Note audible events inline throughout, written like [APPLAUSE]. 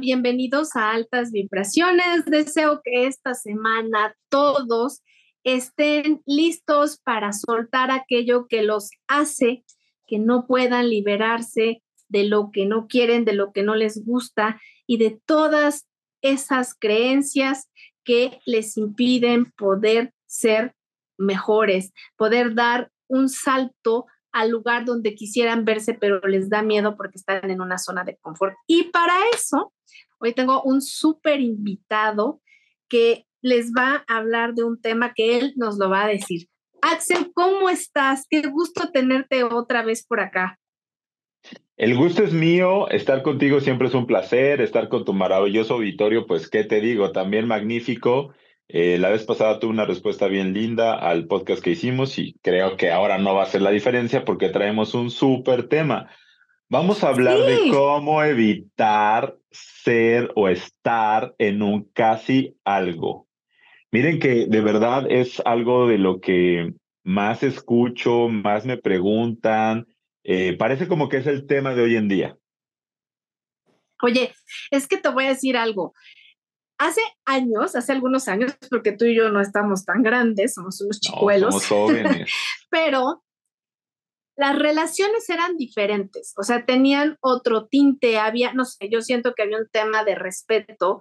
Bienvenidos a Altas Vibraciones. Deseo que esta semana todos estén listos para soltar aquello que los hace que no puedan liberarse de lo que no quieren, de lo que no les gusta y de todas esas creencias que les impiden poder ser mejores, poder dar un salto al lugar donde quisieran verse, pero les da miedo porque están en una zona de confort. Y para eso, hoy tengo un súper invitado que les va a hablar de un tema que él nos lo va a decir. Axel, ¿cómo estás? Qué gusto tenerte otra vez por acá. El gusto es mío, estar contigo siempre es un placer, estar con tu maravilloso auditorio, pues, ¿qué te digo? También magnífico. Eh, la vez pasada tuve una respuesta bien linda al podcast que hicimos y creo que ahora no va a ser la diferencia porque traemos un súper tema. Vamos a hablar de cómo evitar ser o estar en un casi algo. Miren que de verdad es algo de lo que más escucho, más me preguntan. Eh, parece como que es el tema de hoy en día. Oye, es que te voy a decir algo hace años, hace algunos años, porque tú y yo no estamos tan grandes, somos unos chicuelos, [LAUGHS] pero las relaciones eran diferentes, o sea, tenían otro tinte, había, no sé, yo siento que había un tema de respeto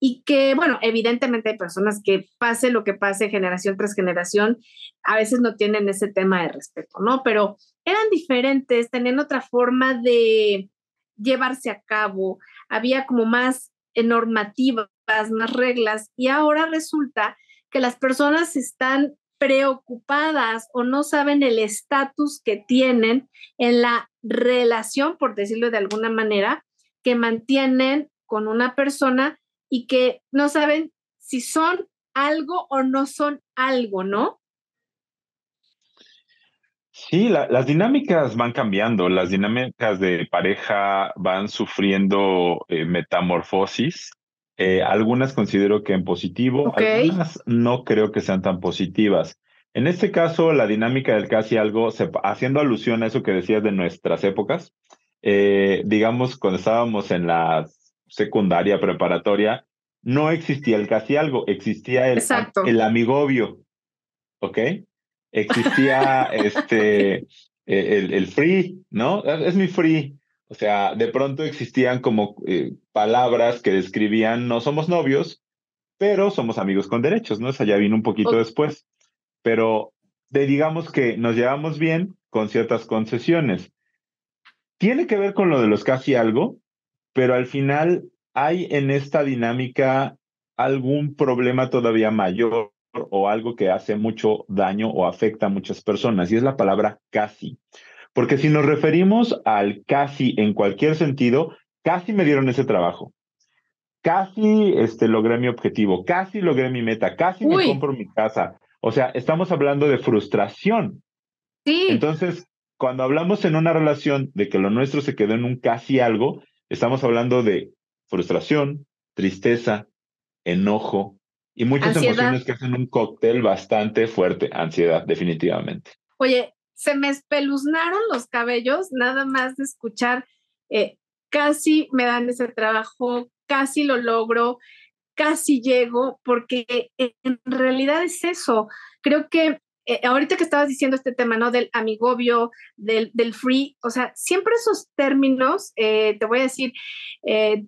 y que, bueno, evidentemente hay personas que pase lo que pase generación tras generación, a veces no tienen ese tema de respeto, ¿no? Pero eran diferentes, tenían otra forma de llevarse a cabo, había como más normativa más reglas y ahora resulta que las personas están preocupadas o no saben el estatus que tienen en la relación, por decirlo de alguna manera, que mantienen con una persona y que no saben si son algo o no son algo, ¿no? Sí, las dinámicas van cambiando, las dinámicas de pareja van sufriendo eh, metamorfosis eh, algunas considero que en positivo, algunas no creo que sean tan positivas. En este caso, la dinámica del casi algo, haciendo alusión a eso que decías de nuestras épocas, eh, digamos, cuando estábamos en la secundaria preparatoria, no existía el casi algo, existía el, el amigobio, ¿ok? Existía [LAUGHS] este, el, el free, ¿no? Es mi free, o sea, de pronto existían como eh, palabras que describían no somos novios, pero somos amigos con derechos, ¿no? Esa ya vino un poquito después. Pero de, digamos que nos llevamos bien con ciertas concesiones. Tiene que ver con lo de los casi algo, pero al final hay en esta dinámica algún problema todavía mayor o algo que hace mucho daño o afecta a muchas personas, y es la palabra casi. Porque si nos referimos al casi en cualquier sentido, casi me dieron ese trabajo. Casi este, logré mi objetivo, casi logré mi meta, casi me compro mi casa. O sea, estamos hablando de frustración. Sí. Entonces, cuando hablamos en una relación de que lo nuestro se quedó en un casi algo, estamos hablando de frustración, tristeza, enojo y muchas emociones que hacen un cóctel bastante fuerte, ansiedad, definitivamente. Oye, se me espeluznaron los cabellos nada más de escuchar, eh, casi me dan ese trabajo, casi lo logro, casi llego, porque en realidad es eso. Creo que eh, ahorita que estabas diciendo este tema, ¿no? Del amigobio, del, del free, o sea, siempre esos términos, eh, te voy a decir,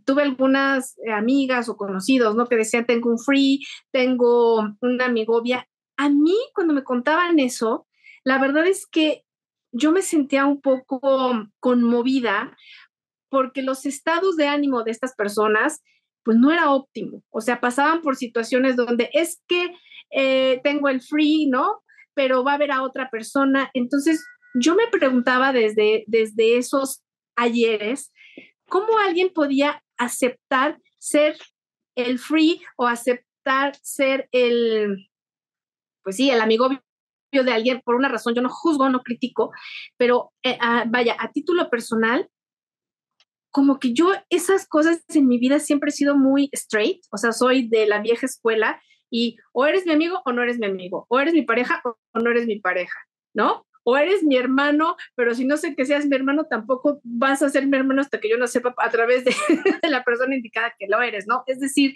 tuve algunas amigas o conocidos, ¿no? Que decían, tengo un free, tengo una amigobia. A mí, cuando me contaban eso, la verdad es que yo me sentía un poco conmovida porque los estados de ánimo de estas personas pues no era óptimo. O sea, pasaban por situaciones donde es que eh, tengo el free, ¿no? Pero va a haber a otra persona. Entonces, yo me preguntaba desde, desde esos ayeres, ¿cómo alguien podía aceptar ser el free o aceptar ser el, pues sí, el amigo de alguien por una razón, yo no juzgo, no critico, pero eh, ah, vaya, a título personal, como que yo esas cosas en mi vida siempre he sido muy straight, o sea, soy de la vieja escuela y o eres mi amigo o no eres mi amigo, o eres mi pareja o no eres mi pareja, ¿no? o eres mi hermano, pero si no sé que seas mi hermano, tampoco vas a ser mi hermano hasta que yo no sepa a través de, [LAUGHS] de la persona indicada que lo eres, ¿no? Es decir,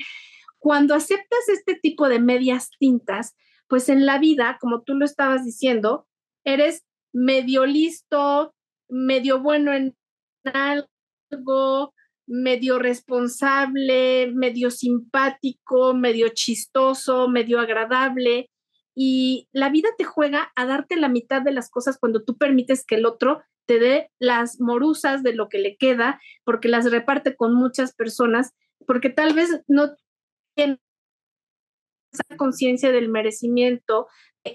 cuando aceptas este tipo de medias tintas, pues en la vida, como tú lo estabas diciendo, eres medio listo, medio bueno en algo, medio responsable, medio simpático, medio chistoso, medio agradable. Y la vida te juega a darte la mitad de las cosas cuando tú permites que el otro te dé las morusas de lo que le queda, porque las reparte con muchas personas, porque tal vez no tiene esa conciencia del merecimiento.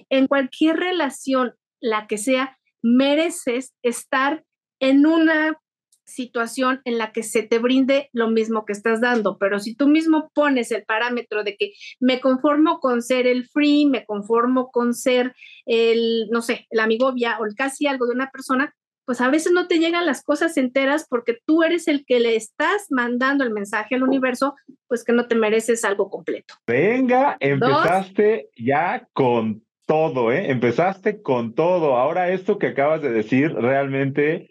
En cualquier relación, la que sea, mereces estar en una situación en la que se te brinde lo mismo que estás dando, pero si tú mismo pones el parámetro de que me conformo con ser el free, me conformo con ser el, no sé, la amigovia o el casi algo de una persona, pues a veces no te llegan las cosas enteras porque tú eres el que le estás mandando el mensaje al universo, pues que no te mereces algo completo. Venga, empezaste ya con todo, ¿eh? Empezaste con todo. Ahora esto que acabas de decir realmente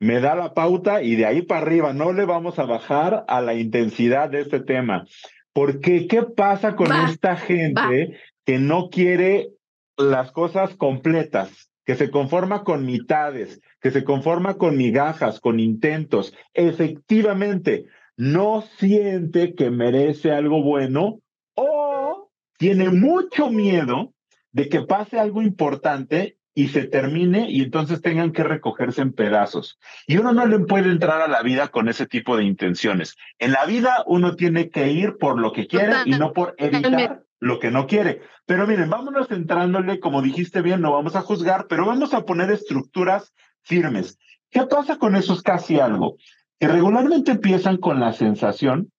me da la pauta y de ahí para arriba no le vamos a bajar a la intensidad de este tema. Porque, ¿qué pasa con esta gente que no quiere las cosas completas, que se conforma con mitades, que se conforma con migajas, con intentos? Efectivamente, no siente que merece algo bueno o tiene mucho miedo de que pase algo importante y se termine y entonces tengan que recogerse en pedazos. Y uno no le puede entrar a la vida con ese tipo de intenciones. En la vida uno tiene que ir por lo que quiere y no por evitar lo que no quiere. Pero miren, vámonos entrándole, como dijiste bien, no vamos a juzgar, pero vamos a poner estructuras firmes. ¿Qué pasa con esos casi algo? Que regularmente empiezan con la sensación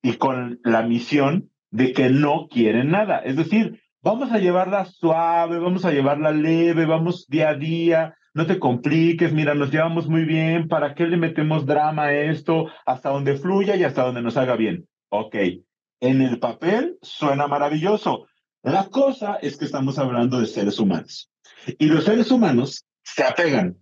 y con la misión de que no quieren nada. Es decir, vamos a llevarla suave, vamos a llevarla leve, vamos día a día, no te compliques, mira, nos llevamos muy bien, ¿para qué le metemos drama a esto? Hasta donde fluya y hasta donde nos haga bien. Ok, en el papel suena maravilloso. La cosa es que estamos hablando de seres humanos. Y los seres humanos se apegan.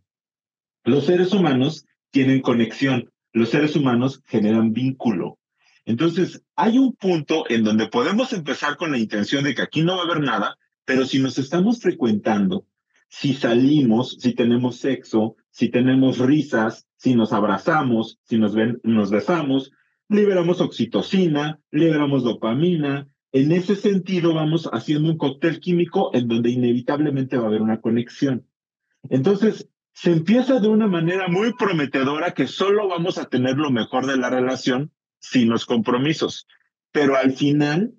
Los seres humanos tienen conexión. Los seres humanos generan vínculo. Entonces, hay un punto en donde podemos empezar con la intención de que aquí no va a haber nada, pero si nos estamos frecuentando, si salimos, si tenemos sexo, si tenemos risas, si nos abrazamos, si nos, ven, nos besamos, liberamos oxitocina, liberamos dopamina. En ese sentido, vamos haciendo un cóctel químico en donde inevitablemente va a haber una conexión. Entonces, se empieza de una manera muy prometedora que solo vamos a tener lo mejor de la relación sin los compromisos. Pero al final,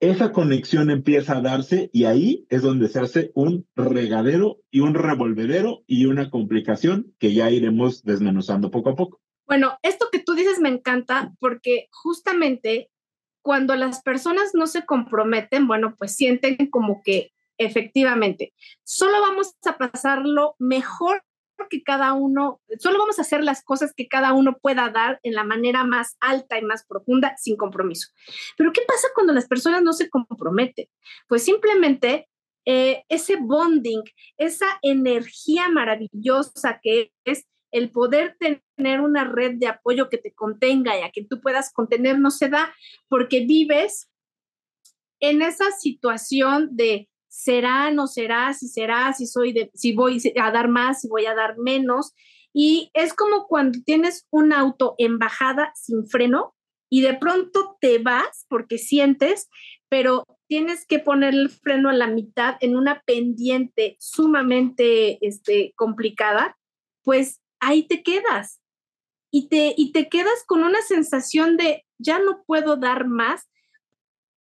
esa conexión empieza a darse y ahí es donde se hace un regadero y un revolvedero y una complicación que ya iremos desmenuzando poco a poco. Bueno, esto que tú dices me encanta porque justamente cuando las personas no se comprometen, bueno, pues sienten como que efectivamente, solo vamos a pasarlo mejor que cada uno, solo vamos a hacer las cosas que cada uno pueda dar en la manera más alta y más profunda sin compromiso. Pero ¿qué pasa cuando las personas no se comprometen? Pues simplemente eh, ese bonding, esa energía maravillosa que es el poder tener una red de apoyo que te contenga y a que tú puedas contener no se da porque vives en esa situación de será, no será, si será, si soy de, si voy a dar más, si voy a dar menos. Y es como cuando tienes un auto en bajada sin freno y de pronto te vas porque sientes, pero tienes que poner el freno a la mitad en una pendiente sumamente este, complicada, pues ahí te quedas. Y te, y te quedas con una sensación de ya no puedo dar más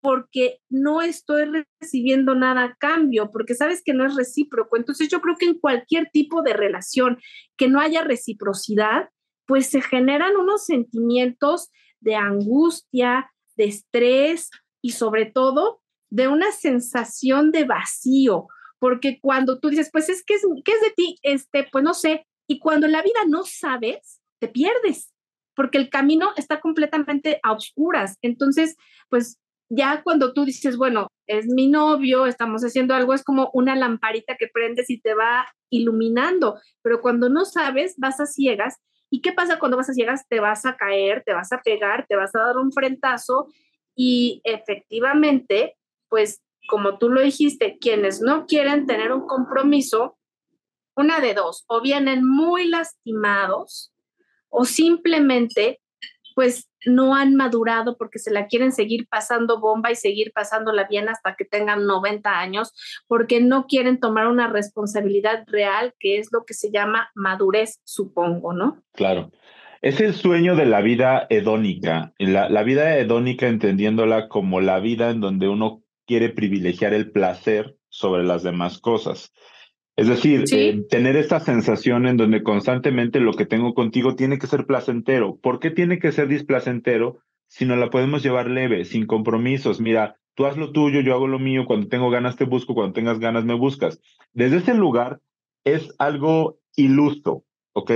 porque no estoy recibiendo nada a cambio, porque sabes que no es recíproco. Entonces yo creo que en cualquier tipo de relación que no haya reciprocidad, pues se generan unos sentimientos de angustia, de estrés y sobre todo de una sensación de vacío, porque cuando tú dices, pues es que es, ¿qué es de ti? Este, pues no sé, y cuando en la vida no sabes, te pierdes, porque el camino está completamente a oscuras. Entonces, pues ya cuando tú dices, bueno, es mi novio, estamos haciendo algo, es como una lamparita que prendes y te va iluminando, pero cuando no sabes, vas a ciegas. ¿Y qué pasa cuando vas a ciegas? Te vas a caer, te vas a pegar, te vas a dar un frentazo y efectivamente, pues como tú lo dijiste, quienes no quieren tener un compromiso, una de dos, o vienen muy lastimados o simplemente pues no han madurado porque se la quieren seguir pasando bomba y seguir pasándola bien hasta que tengan 90 años, porque no quieren tomar una responsabilidad real, que es lo que se llama madurez, supongo, ¿no? Claro. Es el sueño de la vida hedónica, la, la vida hedónica entendiéndola como la vida en donde uno quiere privilegiar el placer sobre las demás cosas. Es decir, eh, tener esta sensación en donde constantemente lo que tengo contigo tiene que ser placentero. ¿Por qué tiene que ser displacentero si no la podemos llevar leve, sin compromisos? Mira, tú haz lo tuyo, yo hago lo mío, cuando tengo ganas te busco, cuando tengas ganas me buscas. Desde ese lugar es algo iluso, ¿ok?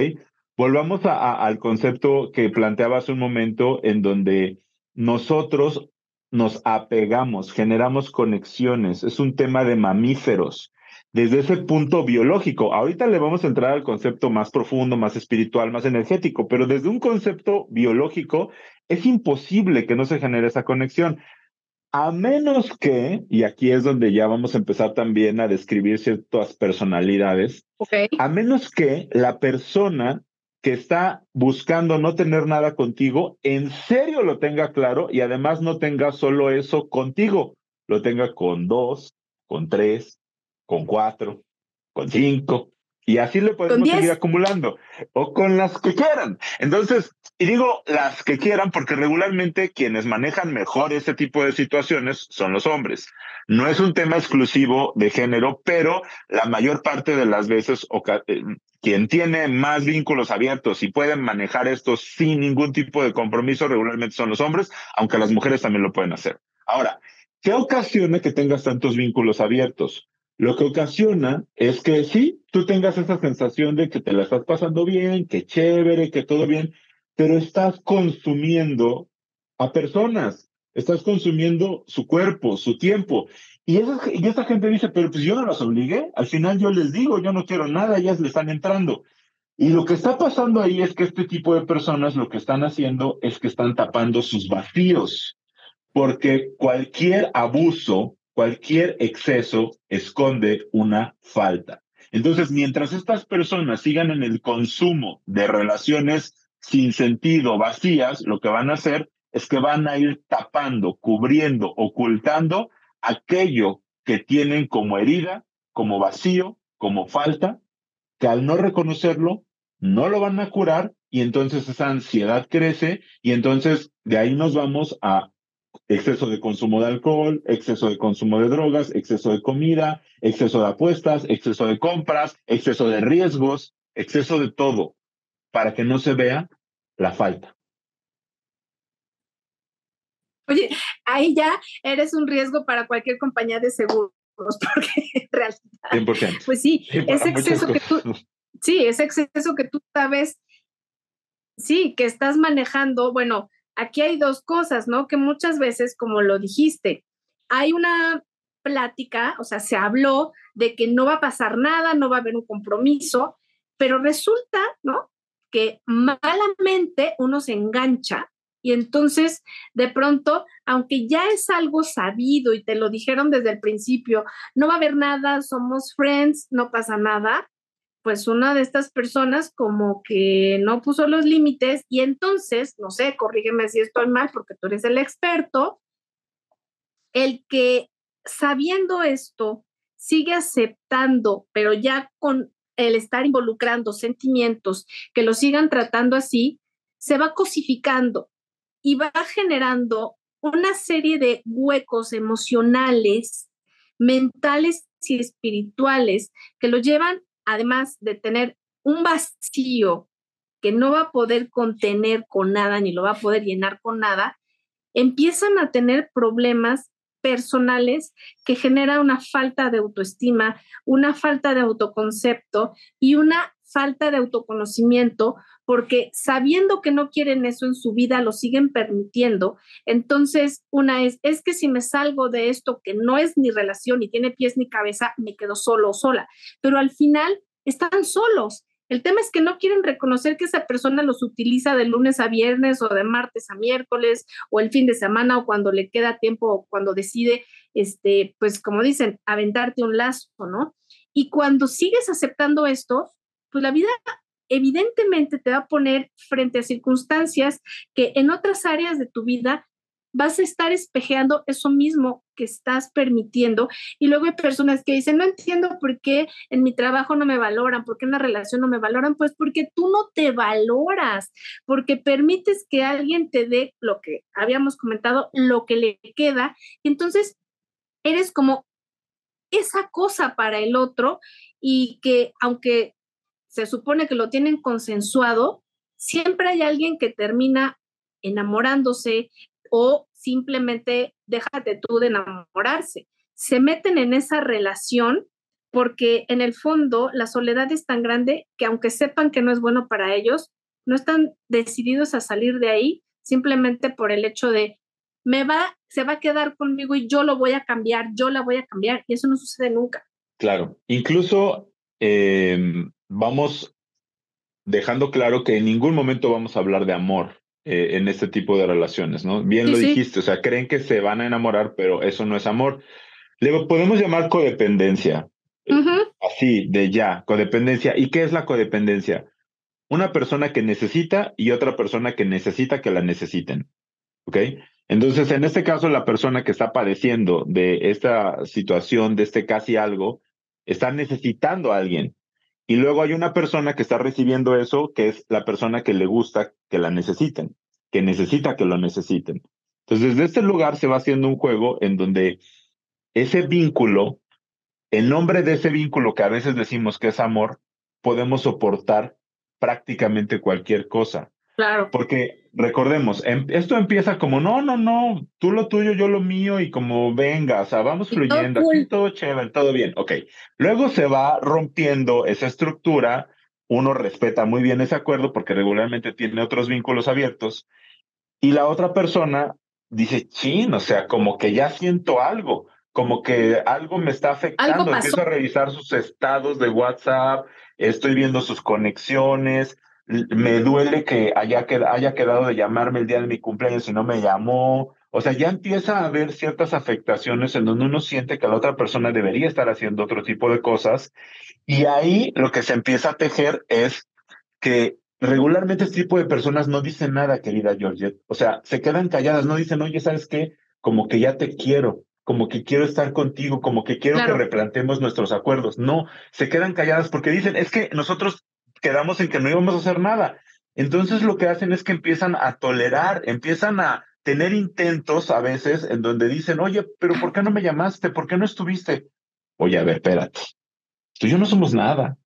Volvamos al concepto que planteaba hace un momento en donde nosotros nos apegamos, generamos conexiones, es un tema de mamíferos desde ese punto biológico. Ahorita le vamos a entrar al concepto más profundo, más espiritual, más energético, pero desde un concepto biológico es imposible que no se genere esa conexión. A menos que, y aquí es donde ya vamos a empezar también a describir ciertas personalidades, a menos que la persona que está buscando no tener nada contigo, en serio lo tenga claro y además no tenga solo eso contigo, lo tenga con dos, con tres, con cuatro, con cinco, y así le podemos seguir acumulando, o con las que quieran. Entonces, y digo las que quieran porque regularmente quienes manejan mejor ese tipo de situaciones son los hombres. No es un tema exclusivo de género, pero la mayor parte de las veces eh, quien tiene más vínculos abiertos y pueden manejar esto sin ningún tipo de compromiso regularmente son los hombres, aunque las mujeres también lo pueden hacer. Ahora, ¿qué ocasiona que tengas tantos vínculos abiertos? Lo que ocasiona es que sí, tú tengas esa sensación de que te la estás pasando bien, que chévere, que todo bien, pero estás consumiendo a personas, estás consumiendo su cuerpo, su tiempo. Y esa, y esa gente dice, pero pues yo no las obligué, al final yo les digo, yo no quiero nada, ellas le están entrando. Y lo que está pasando ahí es que este tipo de personas lo que están haciendo es que están tapando sus vacíos, porque cualquier abuso cualquier exceso esconde una falta. Entonces, mientras estas personas sigan en el consumo de relaciones sin sentido, vacías, lo que van a hacer es que van a ir tapando, cubriendo, ocultando aquello que tienen como herida, como vacío, como falta, que al no reconocerlo, no lo van a curar y entonces esa ansiedad crece y entonces de ahí nos vamos a exceso de consumo de alcohol, exceso de consumo de drogas, exceso de comida, exceso de apuestas, exceso de compras, exceso de riesgos, exceso de todo, para que no se vea la falta. Oye, ahí ya eres un riesgo para cualquier compañía de seguros, [LAUGHS] porque en realidad, 100%. pues sí, ese exceso que tú, sí, ese exceso que tú sabes, sí, que estás manejando, bueno, aquí hay dos cosas, ¿no? Que muchas veces, como lo dijiste, hay una plática, o sea, se habló de que no va a pasar nada, no va a haber un compromiso, pero resulta, ¿no? Que malamente uno se engancha y entonces de pronto, aunque ya es algo sabido y te lo dijeron desde el principio, no va a haber nada, somos friends, no pasa nada, pues una de estas personas como que no puso los límites y entonces, no sé, corrígeme si estoy mal porque tú eres el experto, el que sabiendo esto sigue aceptando, pero ya con el estar involucrando sentimientos que lo sigan tratando así, se va cosificando y va generando una serie de huecos emocionales, mentales y espirituales que lo llevan además de tener un vacío que no va a poder contener con nada ni lo va a poder llenar con nada, empiezan a tener problemas personales que generan una falta de autoestima, una falta de autoconcepto y una falta de autoconocimiento, porque sabiendo que no quieren eso en su vida, lo siguen permitiendo. Entonces, una es, es que si me salgo de esto que no es mi relación, ni tiene pies ni cabeza, me quedo solo o sola. Pero al final están solos. El tema es que no quieren reconocer que esa persona los utiliza de lunes a viernes o de martes a miércoles o el fin de semana o cuando le queda tiempo o cuando decide, este, pues como dicen, aventarte un lazo, ¿no? Y cuando sigues aceptando esto, pues la vida evidentemente te va a poner frente a circunstancias que en otras áreas de tu vida vas a estar espejeando eso mismo que estás permitiendo. Y luego hay personas que dicen, no entiendo por qué en mi trabajo no me valoran, por qué en la relación no me valoran. Pues porque tú no te valoras, porque permites que alguien te dé lo que habíamos comentado, lo que le queda. entonces eres como esa cosa para el otro y que aunque se supone que lo tienen consensuado, siempre hay alguien que termina enamorándose o simplemente déjate tú de enamorarse. Se meten en esa relación porque en el fondo la soledad es tan grande que aunque sepan que no es bueno para ellos, no están decididos a salir de ahí simplemente por el hecho de me va, se va a quedar conmigo y yo lo voy a cambiar, yo la voy a cambiar y eso no sucede nunca. Claro, incluso em, vamos dejando claro que en ningún momento vamos a hablar de amor eh, en este tipo de relaciones, ¿no? Bien lo dijiste, o sea, creen que se van a enamorar, pero eso no es amor. Le podemos llamar codependencia, así, de ya, codependencia. ¿Y qué es la codependencia? Una persona que necesita y otra persona que necesita que la necesiten, ¿ok? Entonces, en este caso, la persona que está padeciendo de esta situación, de este casi algo, está necesitando a alguien. Y luego hay una persona que está recibiendo eso, que es la persona que le gusta que la necesiten, que necesita que lo necesiten. Entonces, desde este lugar se va haciendo un juego en donde ese vínculo, en nombre de ese vínculo que a veces decimos que es amor, podemos soportar prácticamente cualquier cosa. Claro. Porque recordemos, em, esto empieza como, no, no, no, tú lo tuyo, yo lo mío, y como venga, o sea, vamos fluyendo, aquí todo chévere, todo bien, ok. Luego se va rompiendo esa estructura, uno respeta muy bien ese acuerdo porque regularmente tiene otros vínculos abiertos, y la otra persona dice, chin, o sea, como que ya siento algo, como que algo me está afectando, empiezo a revisar sus estados de WhatsApp, estoy viendo sus conexiones, me duele que haya, haya quedado de llamarme el día de mi cumpleaños y no me llamó. O sea, ya empieza a haber ciertas afectaciones en donde uno siente que la otra persona debería estar haciendo otro tipo de cosas. Y ahí lo que se empieza a tejer es que regularmente este tipo de personas no dicen nada, querida Georgette. O sea, se quedan calladas, no dicen, oye, ¿sabes qué? Como que ya te quiero, como que quiero estar contigo, como que quiero que replantemos nuestros acuerdos. No, se quedan calladas porque dicen, es que nosotros quedamos en que no íbamos a hacer nada. Entonces lo que hacen es que empiezan a tolerar, empiezan a tener intentos a veces en donde dicen, oye, pero ¿por qué no me llamaste? ¿Por qué no estuviste? Oye, a ver, espérate. Tú y yo no somos nada.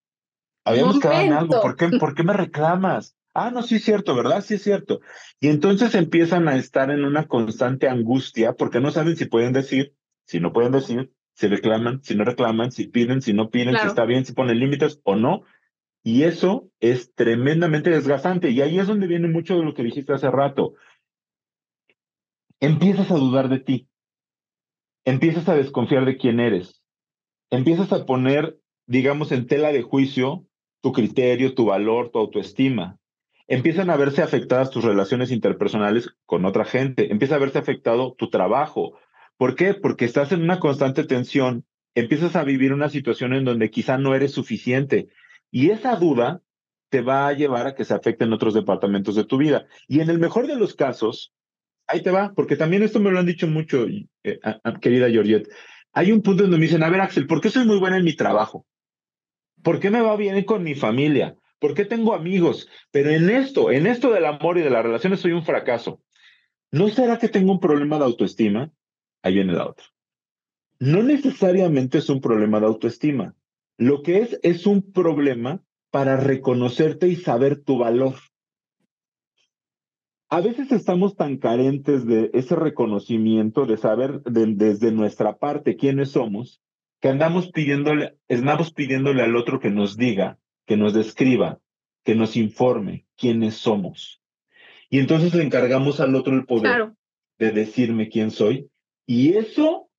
Habíamos quedado en algo. ¿Por qué, ¿Por qué me reclamas? Ah, no, sí es cierto, ¿verdad? Sí es cierto. Y entonces empiezan a estar en una constante angustia porque no saben si pueden decir, si no pueden decir, si reclaman, si no reclaman, si piden, si no piden, si está bien, si ponen límites o no. Y eso es tremendamente desgastante. Y ahí es donde viene mucho de lo que dijiste hace rato. Empiezas a dudar de ti. Empiezas a desconfiar de quién eres. Empiezas a poner, digamos, en tela de juicio tu criterio, tu valor, tu autoestima. Empiezan a verse afectadas tus relaciones interpersonales con otra gente. Empieza a verse afectado tu trabajo. ¿Por qué? Porque estás en una constante tensión. Empiezas a vivir una situación en donde quizá no eres suficiente y esa duda te va a llevar a que se afecten otros departamentos de tu vida. Y en el mejor de los casos, ahí te va, porque también esto me lo han dicho mucho, eh, querida Georgette. Hay un punto donde me dicen, a ver, Axel, ¿por qué soy muy buena en mi trabajo? ¿Por qué me va bien con mi familia? ¿Por qué tengo amigos? Pero en esto, en esto del amor y de las relaciones soy un fracaso. ¿No será que tengo un problema de autoestima? Ahí viene la otra. No necesariamente es un problema de autoestima. Lo que es es un problema para reconocerte y saber tu valor. A veces estamos tan carentes de ese reconocimiento, de saber desde nuestra parte quiénes somos, que andamos pidiéndole, andamos pidiéndole al otro que nos diga, que nos describa, que nos informe quiénes somos. Y entonces le encargamos al otro el poder de decirme quién soy. Y eso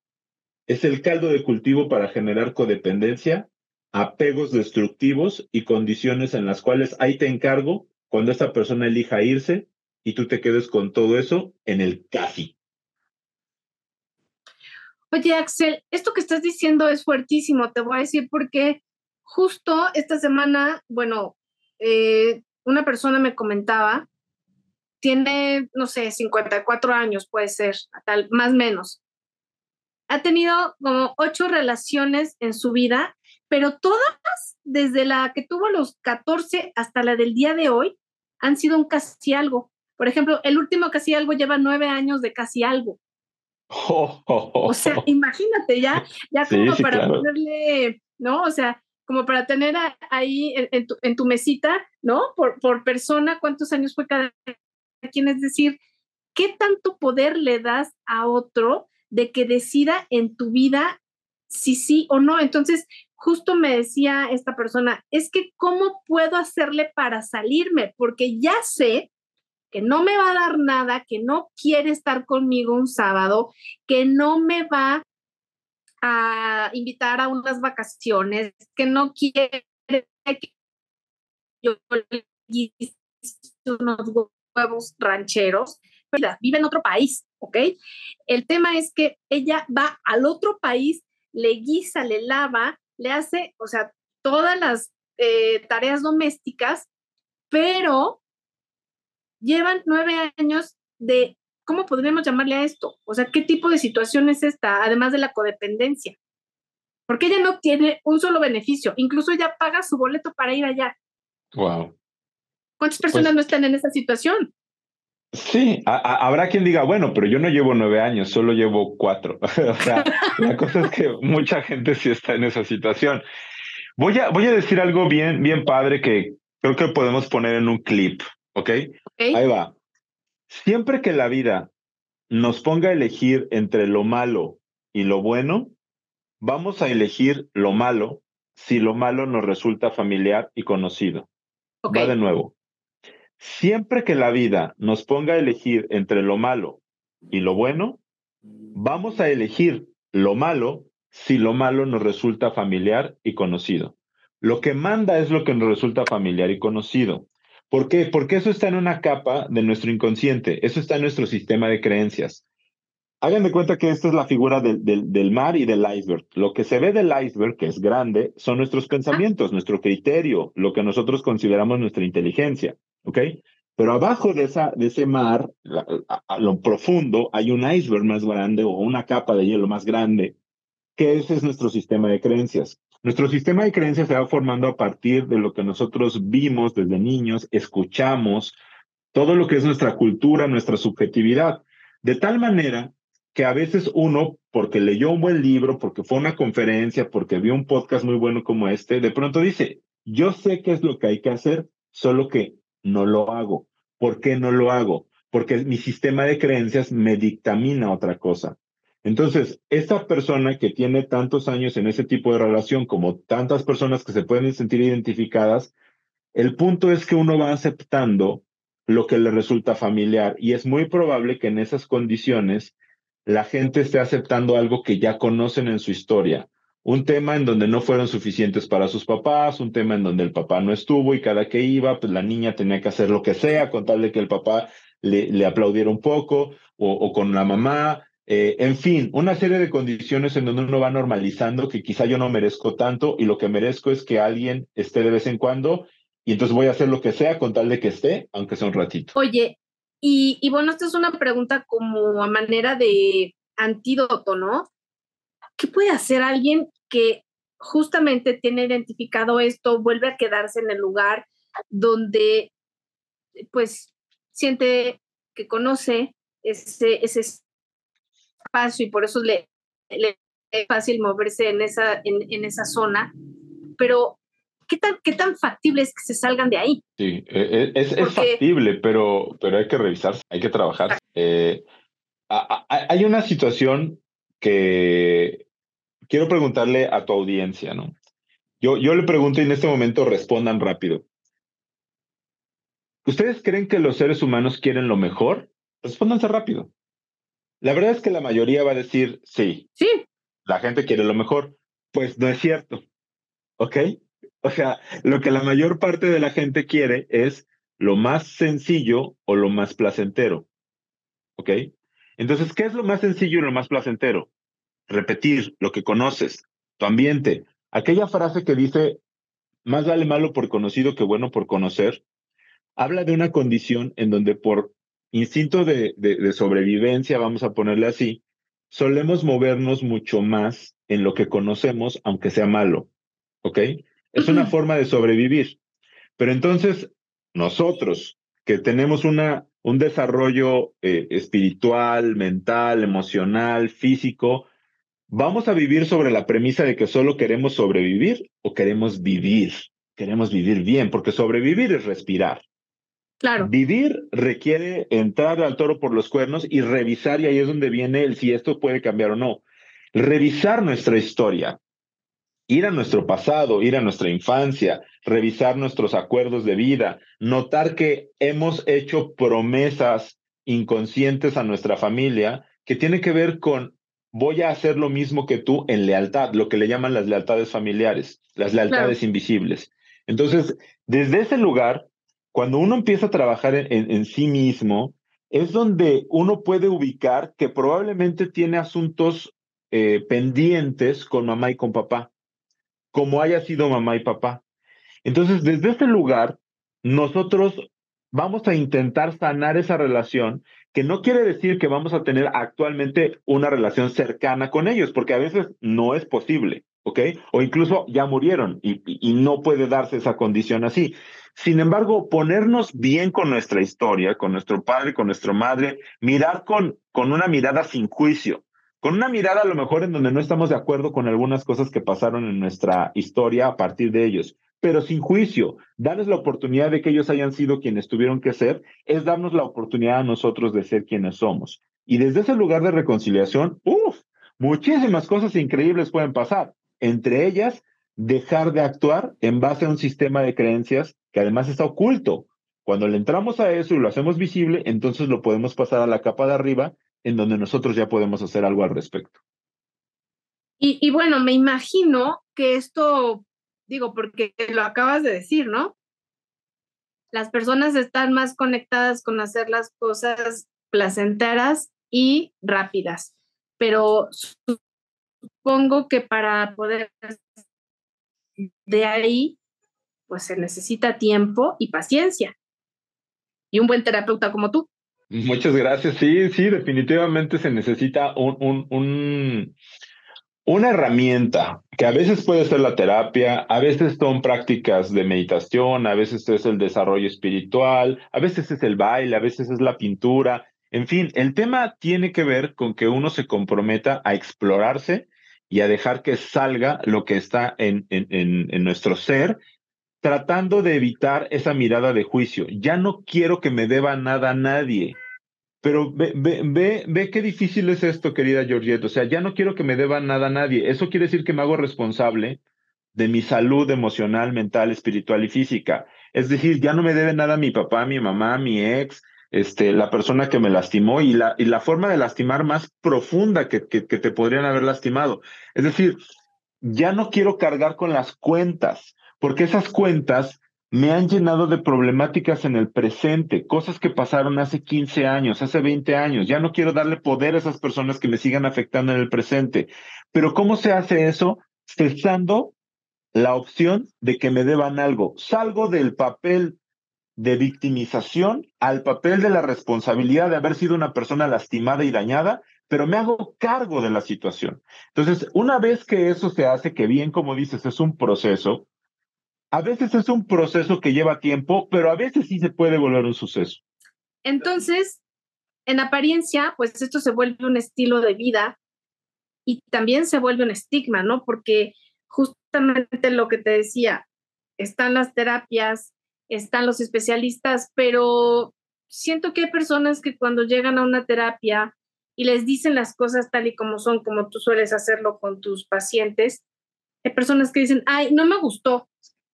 es el caldo de cultivo para generar codependencia, apegos destructivos y condiciones en las cuales ahí te encargo cuando esta persona elija irse y tú te quedes con todo eso en el casi. Oye, Axel, esto que estás diciendo es fuertísimo, te voy a decir porque justo esta semana, bueno, eh, una persona me comentaba, tiene, no sé, 54 años, puede ser, tal, más menos. Ha tenido como ocho relaciones en su vida, pero todas, desde la que tuvo los 14 hasta la del día de hoy, han sido un casi algo. Por ejemplo, el último casi algo lleva nueve años de casi algo. O sea, [LAUGHS] imagínate ya, ya como para ponerle, ¿no? O sea, como para tener ahí en, tu, en, tu, mesita, ¿no? Por, por persona, cuántos años fue cada quien, es decir, ¿qué tanto poder le das a otro de que decida en tu vida si sí o no? Entonces, justo me decía esta persona, es que ¿cómo puedo hacerle para salirme? Porque ya sé que no me va a dar nada, que no quiere estar conmigo un sábado, que no me va a invitar a unas vacaciones, que no quiere que yo le unos huevos rancheros, vive en otro país, ¿ok? El tema es que ella va al otro país, le guisa, le lava, le hace, o sea, todas las eh, tareas domésticas, pero llevan nueve años de, ¿cómo podríamos llamarle a esto? O sea, ¿qué tipo de situación es esta, además de la codependencia? Porque ella no tiene un solo beneficio, incluso ella paga su boleto para ir allá. Wow. ¿Cuántas personas pues no están en esa situación? Sí, habrá quien diga, bueno, pero yo no llevo nueve años, solo llevo cuatro. [LAUGHS] o sea, la cosa es que mucha gente sí está en esa situación. Voy a, voy a decir algo bien, bien padre que creo que podemos poner en un clip. ¿Ok? Ahí va. Siempre que la vida nos ponga a elegir entre lo malo y lo bueno, vamos a elegir lo malo si lo malo nos resulta familiar y conocido. Va de nuevo. Siempre que la vida nos ponga a elegir entre lo malo y lo bueno, vamos a elegir lo malo si lo malo nos resulta familiar y conocido. Lo que manda es lo que nos resulta familiar y conocido. ¿Por qué? Porque eso está en una capa de nuestro inconsciente, eso está en nuestro sistema de creencias. Hagan de cuenta que esta es la figura del, del, mar y del iceberg. Lo que se ve del iceberg, que es grande, son nuestros pensamientos, nuestro criterio, lo que nosotros consideramos nuestra inteligencia, ¿ok? Pero abajo de, esa, de ese mar, a, lo profundo, hay un iceberg más grande o una capa de hielo más grande, que ese es nuestro sistema de creencias. Nuestro sistema de creencias se va formando a partir de lo que nosotros vimos desde niños, escuchamos, todo lo que es nuestra cultura, nuestra subjetividad, de tal manera que a veces uno, porque leyó un buen libro, porque fue una conferencia, porque vio un podcast muy bueno como este, de pronto dice, yo sé qué es lo que hay que hacer, solo que no lo hago. ¿Por qué no lo hago? Porque mi sistema de creencias me dictamina otra cosa. Entonces, esta persona que tiene tantos años en ese tipo de relación, como tantas personas que se pueden sentir identificadas, el punto es que uno va aceptando lo que le resulta familiar y es muy probable que en esas condiciones la gente esté aceptando algo que ya conocen en su historia. Un tema en donde no fueron suficientes para sus papás, un tema en donde el papá no estuvo y cada que iba, pues la niña tenía que hacer lo que sea con tal de que el papá le, le aplaudiera un poco, o, con la mamá, eh, en fin, una serie de condiciones en donde uno va normalizando que quizá yo no merezco tanto y lo que merezco es que alguien esté de vez en cuando y entonces voy a hacer lo que sea con tal de que esté, aunque sea un ratito. Oye, y, y bueno, esta es una pregunta como a manera de antídoto, ¿no? ¿Qué puede hacer alguien que justamente tiene identificado esto, vuelve a quedarse en el lugar donde pues siente que conoce ese, ese espacio y por eso le, es fácil moverse en esa, en, esa zona, pero ¿qué tan, ¿qué tan factible es que se salgan de ahí? Sí, e, e, es, es, factible, pero, pero hay que revisarse, hay que trabajar. Eh, hay una situación que quiero preguntarle a tu audiencia, ¿no? Yo, yo le pregunto y en este momento respondan rápido. ¿ustedes creen que los seres humanos quieren lo mejor? Respóndanse rápido. La verdad es que la mayoría va a decir sí. Sí. La gente quiere lo mejor. Pues no es cierto. ¿Ok? O sea, lo que la mayor parte de la gente quiere es lo más sencillo o lo más placentero. ¿Ok? Entonces, ¿qué es lo más sencillo y lo más placentero? Repetir lo que conoces, tu ambiente. Aquella frase que dice, más vale malo por conocido que bueno por conocer, habla de una condición en donde por instinto de, de, sobrevivencia, vamos a ponerle así, solemos movernos mucho más en lo que conocemos, aunque sea malo. ¿Ok? Es una forma de sobrevivir. Pero entonces, nosotros que tenemos una, un desarrollo eh, espiritual, mental, emocional, físico, ¿vamos a vivir sobre la premisa de que solo queremos sobrevivir o queremos vivir? Queremos vivir bien, porque sobrevivir es respirar. Claro. Vivir requiere entrar al toro por los cuernos y revisar, y ahí es donde viene el si esto puede cambiar o no. Revisar nuestra historia, ir a nuestro pasado, ir a nuestra infancia, revisar nuestros acuerdos de vida, notar que hemos hecho promesas inconscientes a nuestra familia que tiene que ver con voy a hacer lo mismo que tú en lealtad, lo que le llaman las lealtades familiares, las lealtades invisibles. Entonces, desde ese lugar, cuando uno empieza a trabajar en, sí mismo, es donde uno puede ubicar que probablemente tiene asuntos eh, pendientes con mamá y con papá como haya sido mamá y papá. Entonces, desde ese lugar, nosotros vamos a intentar sanar esa relación, que no quiere decir que vamos a tener actualmente una relación cercana con ellos, porque a veces no es posible, ¿ok? O incluso ya murieron y, y no puede darse esa condición así. Sin embargo, ponernos bien con nuestra historia, con nuestro padre, con nuestra madre, mirar con, con una mirada sin juicio, con una mirada a lo mejor en donde no estamos de acuerdo con algunas cosas que pasaron en nuestra historia a partir de ellos, pero sin juicio, darles la oportunidad de que ellos hayan sido quienes tuvieron que ser, es darnos la oportunidad a nosotros de ser quienes somos. Y desde ese lugar de reconciliación, uff, muchísimas cosas increíbles pueden pasar. Entre ellas, dejar de actuar en base a un sistema de creencias que además está oculto. Cuando le entramos a eso y lo hacemos visible, entonces lo podemos pasar a la capa de arriba en donde nosotros ya podemos hacer algo al respecto. Y, bueno, me imagino que esto, digo, porque lo acabas de decir, ¿no? Las personas están más conectadas con hacer las cosas placenteras y rápidas, pero supongo que para poder de ahí, pues se necesita tiempo y paciencia. Y un buen terapeuta como tú. Muchas gracias. Sí, sí, definitivamente se necesita un, un, un, una herramienta que a veces puede ser la terapia, a veces son prácticas de meditación, a veces es el desarrollo espiritual, a veces es el baile, a veces es la pintura. En fin, el tema tiene que ver con que uno se comprometa a explorarse y a dejar que salga lo que está en, en, en nuestro ser tratando de evitar esa mirada de juicio. Ya no quiero que me deba nada a nadie. Pero ve, ve, ve, ve qué difícil es esto, querida Georgette. O sea, ya no quiero que me deba nada a nadie. Eso quiere decir que me hago responsable de mi salud emocional, mental, espiritual y física. Es decir, ya no me debe nada a mi papá, mi mamá, mi ex, este, la persona que me lastimó y la, y la forma de lastimar más profunda que, que, que te podrían haber lastimado. Es decir, ya no quiero cargar con las cuentas porque esas cuentas me han llenado de problemáticas en el presente, cosas que pasaron hace 15 años, hace 20 años. Ya no quiero darle poder a esas personas que me sigan afectando en el presente. Pero ¿cómo se hace eso? Cesando la opción de que me deban algo. Salgo del papel de victimización al papel de la responsabilidad de haber sido una persona lastimada y dañada, pero me hago cargo de la situación. Entonces, una vez que eso se hace, que bien como dices, es un proceso, a veces es un proceso que lleva tiempo, pero a veces sí se puede volver un suceso. Entonces, en apariencia, pues esto se vuelve un estilo de vida y también se vuelve un estigma, ¿no? Porque justamente lo que te decía, están las terapias, están los especialistas, pero siento que hay personas que cuando llegan a una terapia y les dicen las cosas tal y como son, como tú sueles hacerlo con tus pacientes, hay personas que dicen, ay, no me gustó,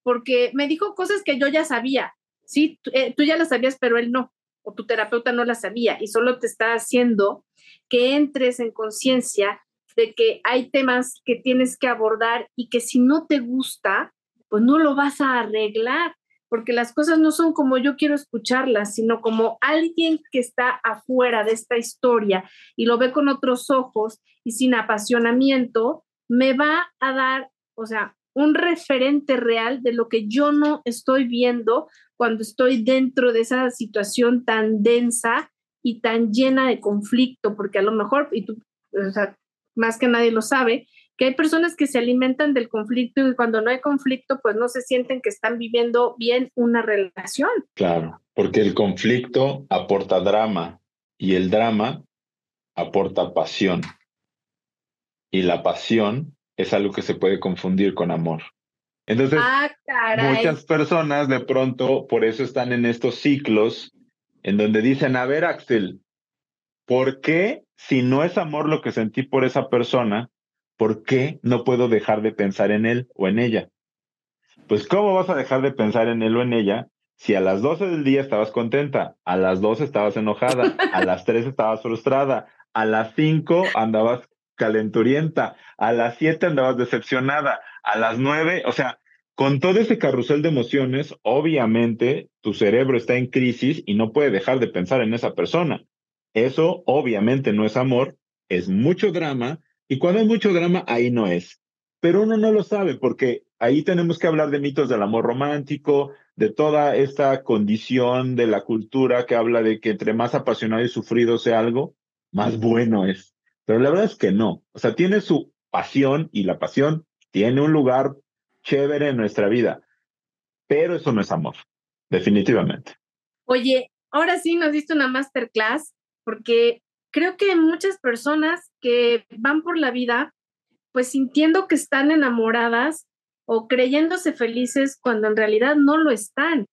porque me dijo cosas que yo ya sabía Sí, eh, tú, ya la sabías, pero él no, o tu terapeuta no la sabía y solo te está haciendo que entres en conciencia de que hay temas que tienes que abordar y que si no te gusta, pues no lo vas a arreglar, porque las cosas no son como yo quiero escucharlas, sino como alguien que está afuera de esta historia y lo ve con otros ojos y sin apasionamiento, me va a dar, o sea, un referente real de lo que yo no estoy viendo cuando estoy dentro de esa situación tan densa y tan llena de conflicto, porque a lo mejor, y tú, más que nadie lo sabe, que hay personas que se alimentan del conflicto y cuando no hay conflicto, pues no se sienten que están viviendo bien una relación. Claro, porque el conflicto aporta drama y el drama aporta pasión. Y la pasión es algo que se puede confundir con amor. Entonces, ah, muchas personas de pronto por eso están en estos ciclos en donde dicen, a ver, Axel, ¿por qué si no es amor lo que sentí por esa persona, ¿por qué no puedo dejar de pensar en él o en ella? Pues ¿cómo vas a dejar de pensar en él o en ella si a las 12 del día estabas contenta, a las 12 estabas enojada, a las 3 estabas frustrada, a las 5 andabas calenturienta, a las 7 andabas decepcionada, a las 9, o sea, con todo ese carrusel de emociones, obviamente tu cerebro está en crisis y no puede dejar de pensar en esa persona. Eso obviamente no es amor, es mucho drama y cuando hay mucho drama ahí no es. Pero uno no lo sabe porque ahí tenemos que hablar de mitos del amor romántico, de toda esta condición de la cultura que habla de que entre más apasionado y sufrido sea algo, más bueno es. Pero la verdad es que no. O sea, tiene su pasión y la pasión tiene un lugar chévere en nuestra vida, pero eso no es amor, definitivamente. Oye, ahora sí nos diste una masterclass porque creo que muchas personas que van por la vida pues sintiendo que están enamoradas o creyéndose felices cuando en realidad no lo están.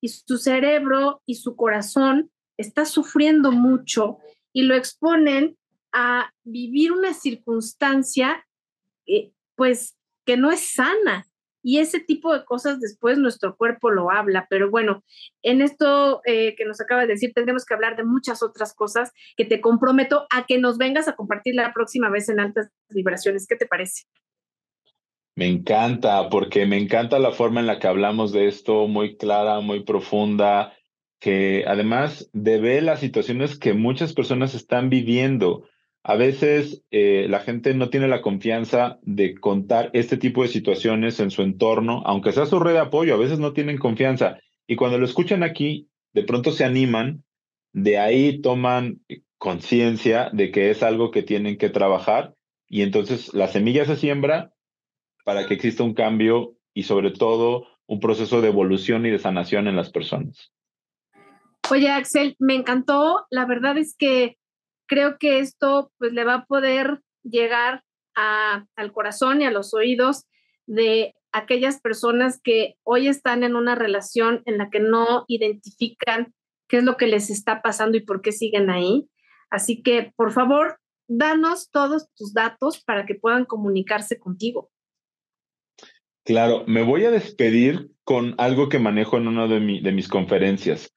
Y su cerebro y su corazón está sufriendo mucho y lo exponen a vivir una circunstancia eh, pues que no es sana. Y ese tipo de cosas después nuestro cuerpo lo habla. Pero bueno, en esto eh, que nos acaba de decir, tendremos que hablar de muchas otras cosas que te comprometo a que nos vengas a compartir la próxima vez en altas vibraciones. ¿Qué te parece? Me encanta, porque me encanta la forma en la que hablamos de esto, muy clara, muy profunda, que además de las situaciones que muchas personas están viviendo a veces eh, la gente no tiene la confianza de contar este tipo de situaciones en su entorno, aunque sea su red de apoyo, a veces no tienen confianza. Y cuando lo escuchan aquí, de pronto se animan, de ahí toman conciencia de que es algo que tienen que trabajar y entonces la semilla se siembra para que exista un cambio y sobre todo un proceso de evolución y de sanación en las personas. Oye, Axel, me encantó. La verdad es que creo que esto pues le va a poder llegar al corazón y a los oídos de aquellas personas que hoy están en una relación en la que no identifican qué es lo que les está pasando y por qué siguen ahí. Así que, por favor, danos todos tus datos para que puedan comunicarse contigo. Claro, me voy a despedir con algo que manejo en una de, de mis conferencias.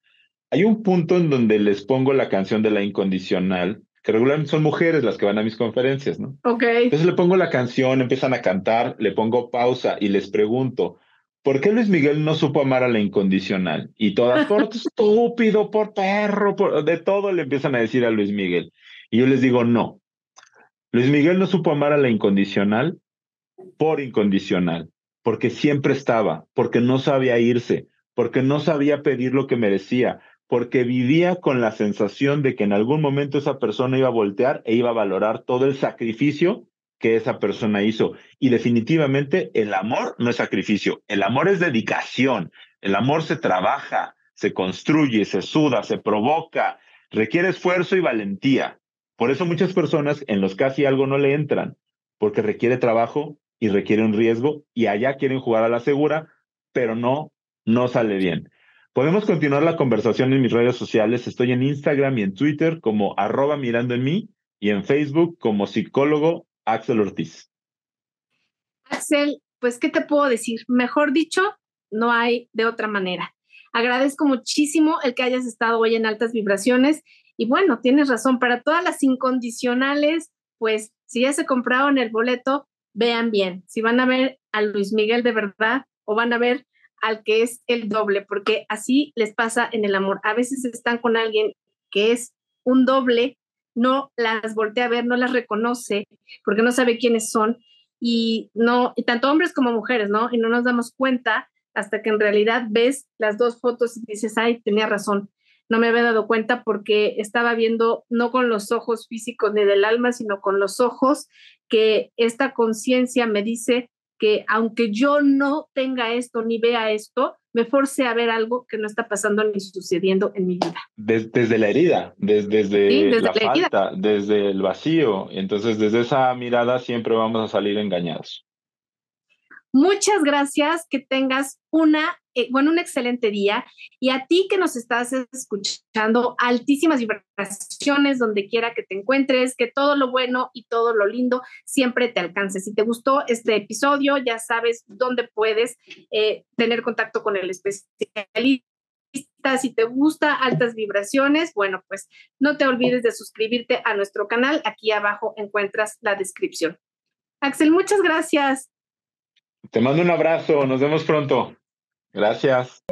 Hay un punto en donde les pongo la canción de la incondicional, que regularmente son mujeres las que van a mis conferencias, ¿no? Ok. Entonces le pongo la canción, empiezan a cantar, le pongo pausa y les pregunto, ¿por qué Luis Miguel no supo amar a la incondicional? Y todas, por [LAUGHS] estúpido, por perro, por, de todo le empiezan a decir a Luis Miguel. Y yo les digo, no. Luis Miguel no supo amar a la incondicional por incondicional, porque siempre estaba, porque no sabía irse, porque no sabía pedir lo que merecía, porque vivía con la sensación de que en algún momento esa persona iba a voltear e iba a valorar todo el sacrificio que esa persona hizo. Y definitivamente el amor no es sacrificio, el amor es dedicación, el amor se trabaja, se construye, se suda, se provoca, requiere esfuerzo y valentía. Por eso muchas personas en los casi algo no le entran, porque requiere trabajo y requiere un riesgo y allá quieren jugar a la segura, pero no, no sale bien. Podemos continuar la conversación en mis redes sociales. Estoy en Instagram y en Twitter como arroba mirando en mí y en Facebook como psicólogo Axel Ortiz. Axel, pues, ¿qué te puedo decir? Mejor dicho, no hay de otra manera. Agradezco muchísimo el que hayas estado hoy en altas vibraciones. Y bueno, tienes razón, para todas las incondicionales, pues si ya se compraron el boleto, vean bien. Si van a ver a Luis Miguel de verdad o van a ver al que es el doble, porque así les pasa en el amor. A veces están con alguien que es un doble, no las voltea a ver, no las reconoce, porque no sabe quiénes son y no, tanto hombres como mujeres, ¿no? Y no nos damos cuenta hasta que en realidad ves las dos fotos y dices, ay, tenía razón, no me había dado cuenta porque estaba viendo no con los ojos físicos ni del alma, sino con los ojos que esta conciencia me dice que aunque yo no tenga esto ni vea esto, me force a ver algo que no está pasando ni sucediendo en mi vida. Desde, la herida, desde, la, falta, desde el vacío. Entonces, desde esa mirada siempre vamos a salir engañados. Muchas gracias, que tengas una, eh, bueno, un excelente día y a ti que nos estás escuchando, altísimas vibraciones donde quiera que te encuentres, que todo lo bueno y todo lo lindo siempre te alcance. Si te gustó este episodio, ya sabes dónde puedes eh, tener contacto con el especialista si te gusta altas vibraciones, bueno, pues no te olvides de suscribirte a nuestro canal. Aquí abajo encuentras la descripción. Axel, muchas gracias. Te mando un abrazo, nos vemos pronto. Gracias.